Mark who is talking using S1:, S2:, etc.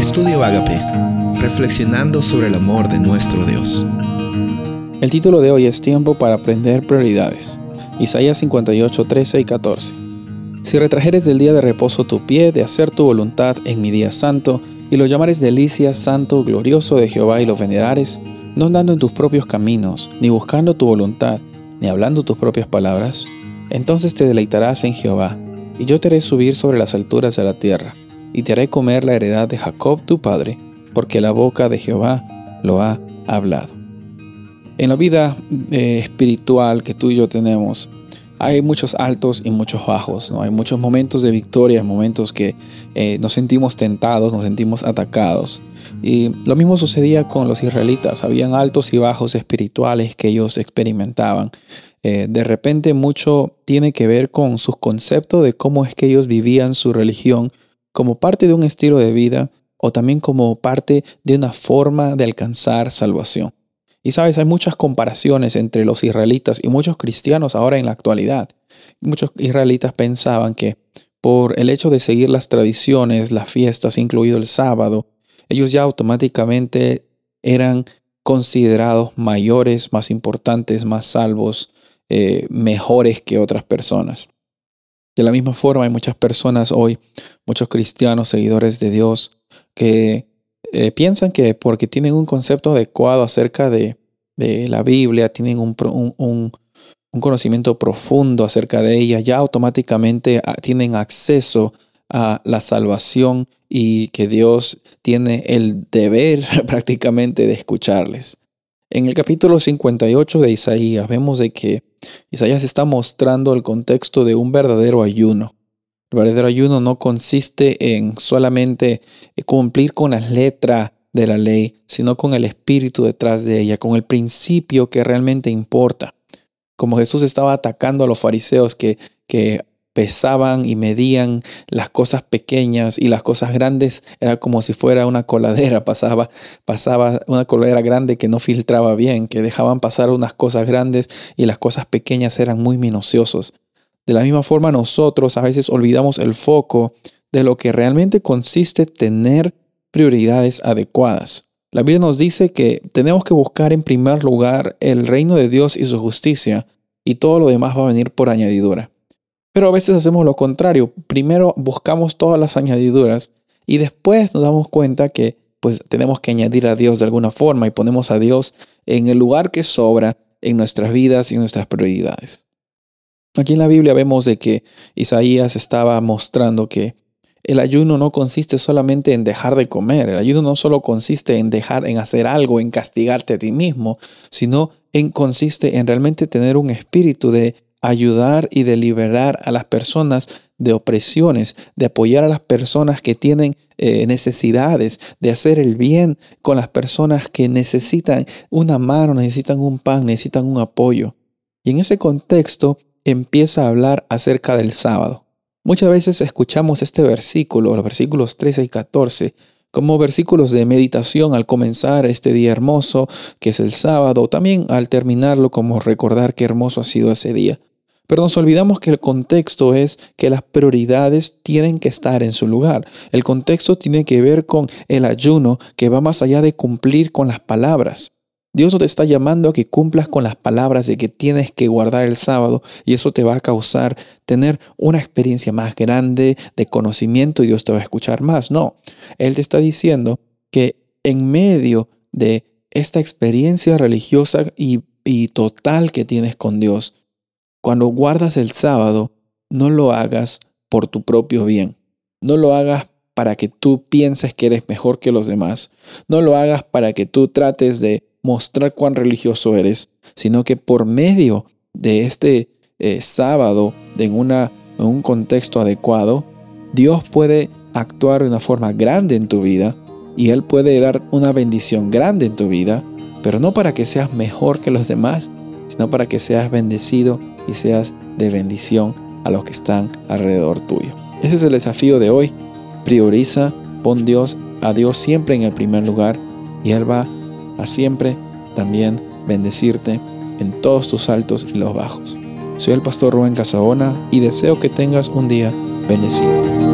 S1: Estudio Agape, reflexionando sobre el amor de nuestro Dios.
S2: El título de hoy es Tiempo para aprender prioridades. Isaías 58, 13 y 14. Si retrajeres del día de reposo tu pie de hacer tu voluntad en mi día santo, y lo llamares delicia, santo, glorioso de Jehová y lo venerares, no andando en tus propios caminos, ni buscando tu voluntad, ni hablando tus propias palabras, entonces te deleitarás en Jehová, y yo te haré subir sobre las alturas de la tierra, y te haré comer la heredad de Jacob tu padre, porque la boca de Jehová lo ha hablado. En la vida eh, espiritual que tú y yo tenemos, hay muchos altos y muchos bajos, ¿no? Hay muchos momentos de victoria, momentos que eh, nos sentimos tentados, nos sentimos atacados. Y lo mismo sucedía con los israelitas, habían altos y bajos espirituales que ellos experimentaban. Eh, de repente mucho tiene que ver con sus conceptos de cómo es que ellos vivían su religión como parte de un estilo de vida o también como parte de una forma de alcanzar salvación. Y sabes, hay muchas comparaciones entre los israelitas y muchos cristianos ahora en la actualidad. Muchos israelitas pensaban que por el hecho de seguir las tradiciones, las fiestas, incluido el sábado, ellos ya automáticamente eran considerados mayores, más importantes, más salvos, eh, mejores que otras personas. De la misma forma, hay muchas personas hoy, muchos cristianos, seguidores de Dios, que eh, piensan que porque tienen un concepto adecuado acerca de, la Biblia, tienen un, un, conocimiento profundo acerca de ella, ya automáticamente ah, tienen acceso a la salvación y que Dios tiene el deber prácticamente de escucharles. En el capítulo 58 de Isaías vemos de que Isaías está mostrando el contexto de un verdadero ayuno. El verdadero ayuno no consiste en solamente cumplir con las letras de la ley, sino con el espíritu detrás de ella, con el principio que realmente importa. Como Jesús estaba atacando a los fariseos que, que pesaban y medían las cosas pequeñas y las cosas grandes era como si fuera una coladera, pasaba, pasaba una coladera grande que no filtraba bien, que dejaban pasar unas cosas grandes y las cosas pequeñas eran muy minuciosos. De la misma forma nosotros a veces olvidamos el foco de lo que realmente consiste tener prioridades adecuadas. La Biblia nos dice que tenemos que buscar en primer lugar el reino de Dios y su justicia, y todo lo demás va a venir por añadidura. Pero a veces hacemos lo contrario. Primero buscamos todas las añadiduras y después nos damos cuenta que pues tenemos que añadir a Dios de alguna forma y ponemos a Dios en el lugar que sobra en nuestras vidas y en nuestras prioridades. Aquí en la Biblia vemos de que Isaías estaba mostrando que el ayuno no consiste solamente en dejar de comer, el ayuno no solo consiste en dejar en hacer algo, en castigarte a ti mismo, sino en consiste en realmente tener un espíritu de ayudar y de liberar a las personas de opresiones, de apoyar a las personas que tienen eh, necesidades, de hacer el bien con las personas que necesitan una mano, necesitan un pan, necesitan un apoyo. Y en ese contexto empieza a hablar acerca del sábado. Muchas veces escuchamos este versículo, los versículos 13 y 14, como versículos de meditación al comenzar este día hermoso, que es el sábado, también al terminarlo como recordar qué hermoso ha sido ese día. Pero nos olvidamos que el contexto es que las prioridades tienen que estar en su lugar. El contexto tiene que ver con el ayuno que va más allá de cumplir con las palabras. Dios te está llamando a que cumplas con las palabras de que tienes que guardar el sábado y eso te va a causar tener una experiencia más grande de conocimiento y Dios te va a escuchar más. No, Él te está diciendo que en medio de esta experiencia religiosa y, y total que tienes con Dios, cuando guardas el sábado, no lo hagas por tu propio bien. No lo hagas para que tú pienses que eres mejor que los demás. No lo hagas para que tú trates de mostrar cuán religioso eres, sino que por medio de este eh, sábado, en, en un contexto adecuado, Dios puede actuar de una forma grande en tu vida y Él puede dar una bendición grande en tu vida, pero no para que seas mejor que los demás, sino para que seas bendecido y seas de bendición a los que están alrededor tuyo. Ese es el desafío de hoy. Prioriza, pon Dios a Dios siempre en el primer lugar y Él va a siempre también bendecirte en todos tus altos y los bajos. Soy el pastor Rubén Casabona y deseo que tengas un día bendecido.